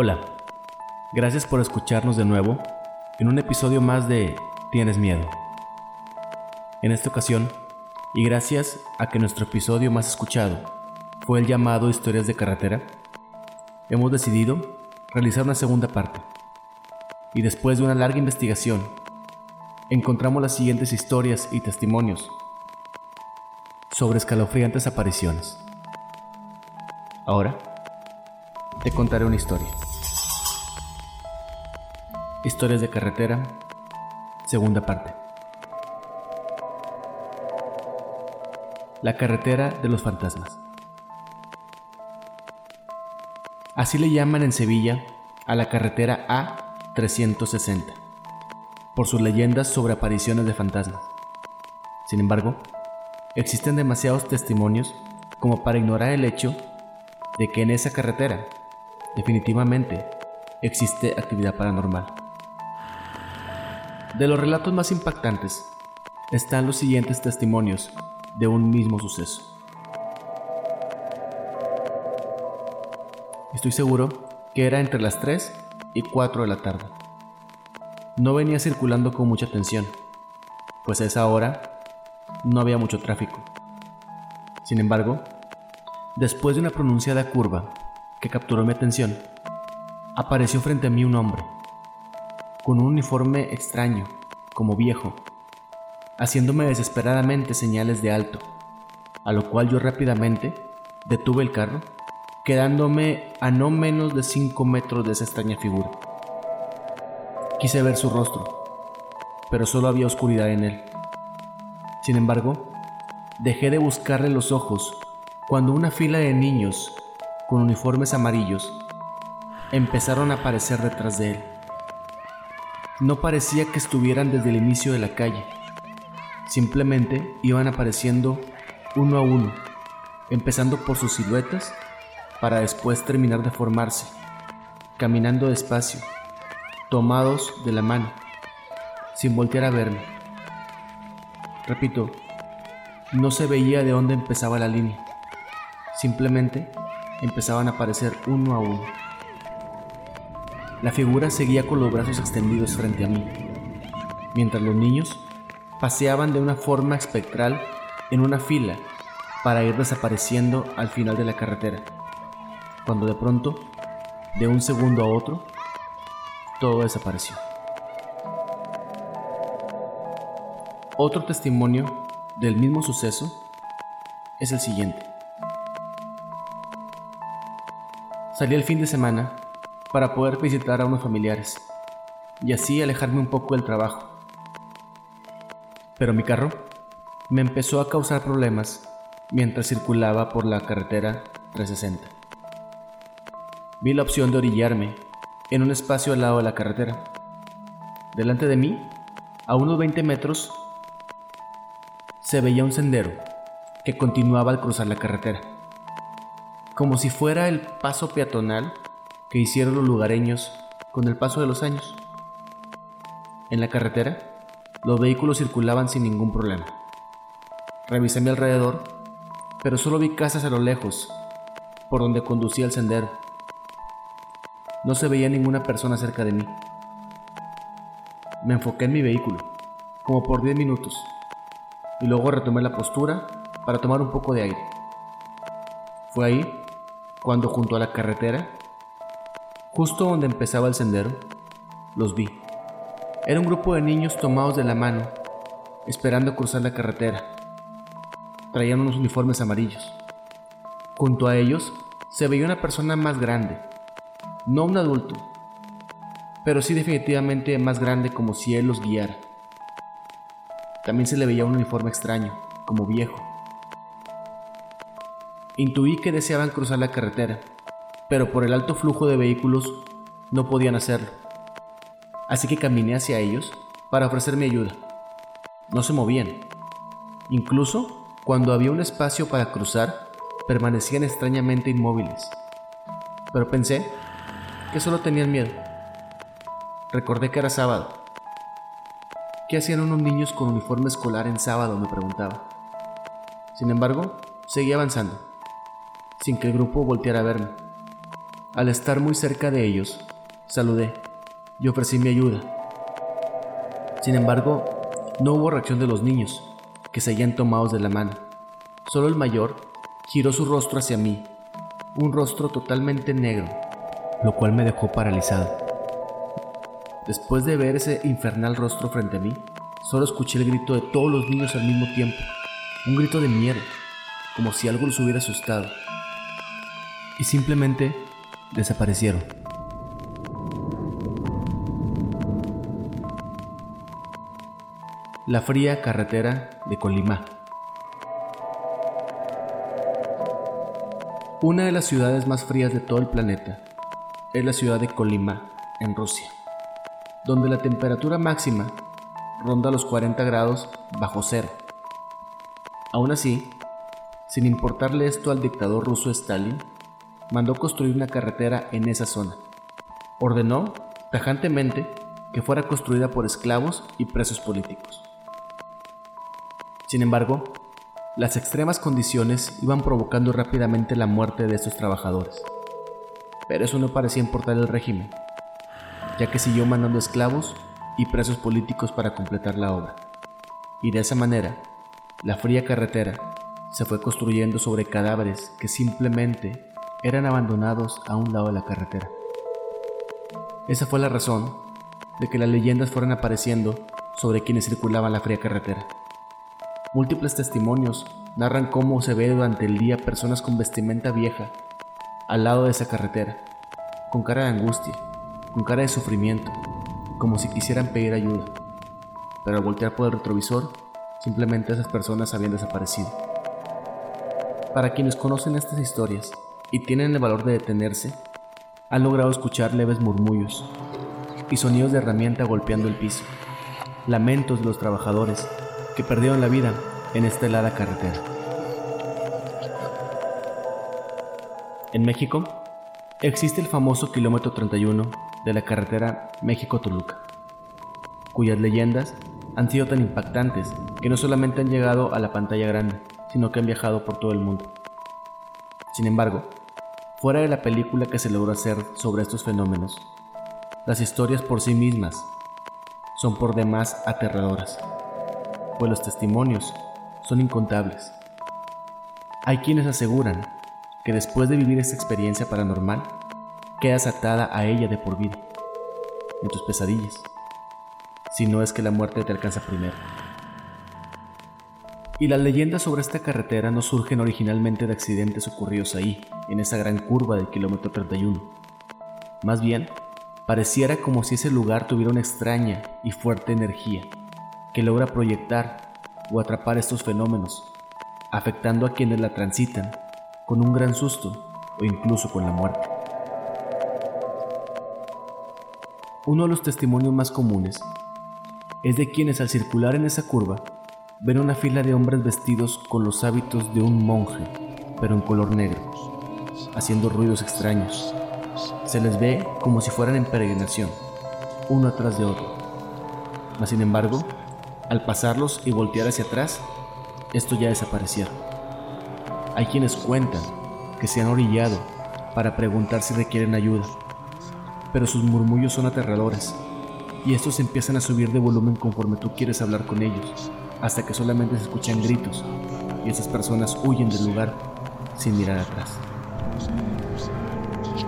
Hola, gracias por escucharnos de nuevo en un episodio más de Tienes Miedo. En esta ocasión, y gracias a que nuestro episodio más escuchado fue el llamado Historias de Carretera, hemos decidido realizar una segunda parte. Y después de una larga investigación, encontramos las siguientes historias y testimonios sobre escalofriantes apariciones. Ahora, te contaré una historia. Historias de carretera, segunda parte. La carretera de los fantasmas. Así le llaman en Sevilla a la carretera A360, por sus leyendas sobre apariciones de fantasmas. Sin embargo, existen demasiados testimonios como para ignorar el hecho de que en esa carretera definitivamente existe actividad paranormal. De los relatos más impactantes están los siguientes testimonios de un mismo suceso. Estoy seguro que era entre las 3 y 4 de la tarde. No venía circulando con mucha atención, pues a esa hora no había mucho tráfico. Sin embargo, después de una pronunciada curva que capturó mi atención, apareció frente a mí un hombre, con un uniforme extraño, como viejo, haciéndome desesperadamente señales de alto, a lo cual yo rápidamente detuve el carro, quedándome a no menos de 5 metros de esa extraña figura. Quise ver su rostro, pero solo había oscuridad en él. Sin embargo, dejé de buscarle los ojos cuando una fila de niños con uniformes amarillos empezaron a aparecer detrás de él. No parecía que estuvieran desde el inicio de la calle. Simplemente iban apareciendo uno a uno, empezando por sus siluetas para después terminar de formarse, caminando despacio, tomados de la mano, sin voltear a verme. Repito, no se veía de dónde empezaba la línea. Simplemente empezaban a aparecer uno a uno. La figura seguía con los brazos extendidos frente a mí, mientras los niños paseaban de una forma espectral en una fila para ir desapareciendo al final de la carretera, cuando de pronto, de un segundo a otro, todo desapareció. Otro testimonio del mismo suceso es el siguiente. Salí el fin de semana para poder visitar a unos familiares y así alejarme un poco del trabajo. Pero mi carro me empezó a causar problemas mientras circulaba por la carretera 360. Vi la opción de orillarme en un espacio al lado de la carretera. Delante de mí, a unos 20 metros, se veía un sendero que continuaba al cruzar la carretera como si fuera el paso peatonal que hicieron los lugareños con el paso de los años. En la carretera, los vehículos circulaban sin ningún problema. Revisé mi alrededor, pero solo vi casas a lo lejos, por donde conducía el sendero. No se veía ninguna persona cerca de mí. Me enfoqué en mi vehículo, como por 10 minutos, y luego retomé la postura para tomar un poco de aire. Fue ahí cuando junto a la carretera, justo donde empezaba el sendero, los vi. Era un grupo de niños tomados de la mano, esperando cruzar la carretera. Traían unos uniformes amarillos. Junto a ellos se veía una persona más grande, no un adulto, pero sí definitivamente más grande como si él los guiara. También se le veía un uniforme extraño, como viejo. Intuí que deseaban cruzar la carretera, pero por el alto flujo de vehículos no podían hacerlo. Así que caminé hacia ellos para ofrecer mi ayuda. No se movían. Incluso cuando había un espacio para cruzar, permanecían extrañamente inmóviles. Pero pensé que solo tenían miedo. Recordé que era sábado. ¿Qué hacían unos niños con uniforme escolar en sábado? me preguntaba. Sin embargo, seguí avanzando sin que el grupo volteara a verme. Al estar muy cerca de ellos, saludé y ofrecí mi ayuda. Sin embargo, no hubo reacción de los niños, que seguían tomados de la mano. Solo el mayor giró su rostro hacia mí, un rostro totalmente negro, lo cual me dejó paralizado. Después de ver ese infernal rostro frente a mí, solo escuché el grito de todos los niños al mismo tiempo, un grito de miedo, como si algo los hubiera asustado. Y simplemente desaparecieron. La fría carretera de Colima. Una de las ciudades más frías de todo el planeta es la ciudad de Colima, en Rusia, donde la temperatura máxima ronda los 40 grados bajo cero. Aún así, sin importarle esto al dictador ruso Stalin, mandó construir una carretera en esa zona. Ordenó, tajantemente, que fuera construida por esclavos y presos políticos. Sin embargo, las extremas condiciones iban provocando rápidamente la muerte de estos trabajadores. Pero eso no parecía importar al régimen, ya que siguió mandando esclavos y presos políticos para completar la obra. Y de esa manera, la fría carretera se fue construyendo sobre cadáveres que simplemente eran abandonados a un lado de la carretera. Esa fue la razón de que las leyendas fueran apareciendo sobre quienes circulaban la fría carretera. Múltiples testimonios narran cómo se ve durante el día personas con vestimenta vieja al lado de esa carretera, con cara de angustia, con cara de sufrimiento, como si quisieran pedir ayuda. Pero al voltear por el retrovisor, simplemente esas personas habían desaparecido. Para quienes conocen estas historias, y tienen el valor de detenerse, han logrado escuchar leves murmullos y sonidos de herramienta golpeando el piso, lamentos de los trabajadores que perdieron la vida en esta helada carretera. En México existe el famoso kilómetro 31 de la carretera México-Toluca, cuyas leyendas han sido tan impactantes que no solamente han llegado a la pantalla grande, sino que han viajado por todo el mundo. Sin embargo, fuera de la película que se logró hacer sobre estos fenómenos, las historias por sí mismas son por demás aterradoras, pues los testimonios son incontables. Hay quienes aseguran que después de vivir esta experiencia paranormal, quedas atada a ella de por vida, en tus pesadillas, si no es que la muerte te alcanza primero. Y las leyendas sobre esta carretera no surgen originalmente de accidentes ocurridos ahí, en esa gran curva del kilómetro 31. Más bien, pareciera como si ese lugar tuviera una extraña y fuerte energía que logra proyectar o atrapar estos fenómenos, afectando a quienes la transitan con un gran susto o incluso con la muerte. Uno de los testimonios más comunes es de quienes al circular en esa curva ven una fila de hombres vestidos con los hábitos de un monje, pero en color negro, haciendo ruidos extraños. Se les ve como si fueran en peregrinación, uno atrás de otro. Mas sin embargo, al pasarlos y voltear hacia atrás, esto ya desaparecieron. Hay quienes cuentan que se han orillado para preguntar si requieren ayuda, pero sus murmullos son aterradores y estos empiezan a subir de volumen conforme tú quieres hablar con ellos hasta que solamente se escuchan gritos y esas personas huyen del lugar sin mirar atrás.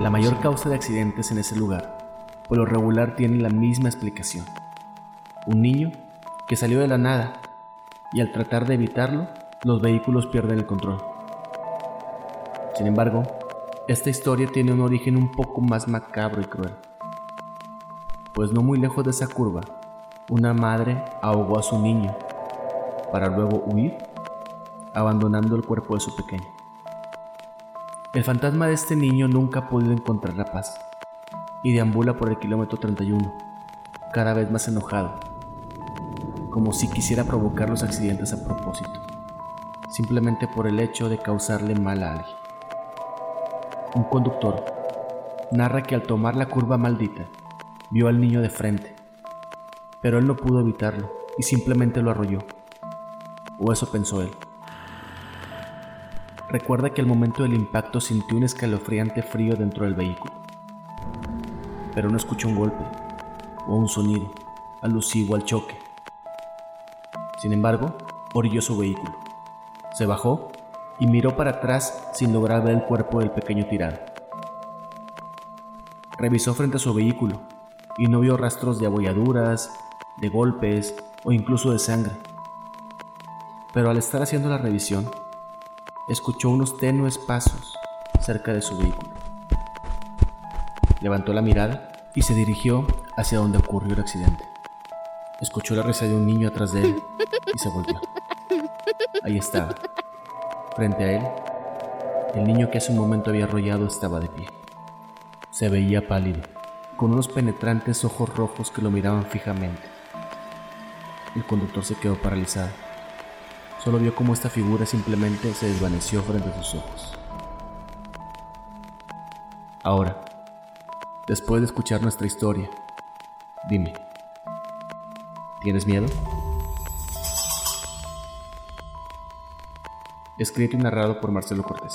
La mayor causa de accidentes en ese lugar, por lo regular, tiene la misma explicación. Un niño que salió de la nada y al tratar de evitarlo, los vehículos pierden el control. Sin embargo, esta historia tiene un origen un poco más macabro y cruel. Pues no muy lejos de esa curva, una madre ahogó a su niño para luego huir, abandonando el cuerpo de su pequeño. El fantasma de este niño nunca ha podido encontrar la paz y deambula por el kilómetro 31, cada vez más enojado, como si quisiera provocar los accidentes a propósito, simplemente por el hecho de causarle mal a alguien. Un conductor narra que al tomar la curva maldita, vio al niño de frente, pero él no pudo evitarlo y simplemente lo arrolló o eso pensó él. recuerda que al momento del impacto sintió un escalofriante frío dentro del vehículo, pero no escuchó un golpe o un sonido alusivo al choque. Sin embargo, orilló su vehículo, se bajó y miró para atrás sin lograr ver el cuerpo del pequeño tirado. Revisó frente a su vehículo y no vio rastros de abolladuras, de golpes o incluso de sangre. Pero al estar haciendo la revisión, escuchó unos tenues pasos cerca de su vehículo. Levantó la mirada y se dirigió hacia donde ocurrió el accidente. Escuchó la risa de un niño atrás de él y se volvió. Ahí estaba. Frente a él, el niño que hace un momento había arrollado estaba de pie. Se veía pálido, con unos penetrantes ojos rojos que lo miraban fijamente. El conductor se quedó paralizado. Solo vio cómo esta figura simplemente se desvaneció frente a sus ojos. Ahora, después de escuchar nuestra historia, dime, ¿tienes miedo? Escrito y narrado por Marcelo Cortés.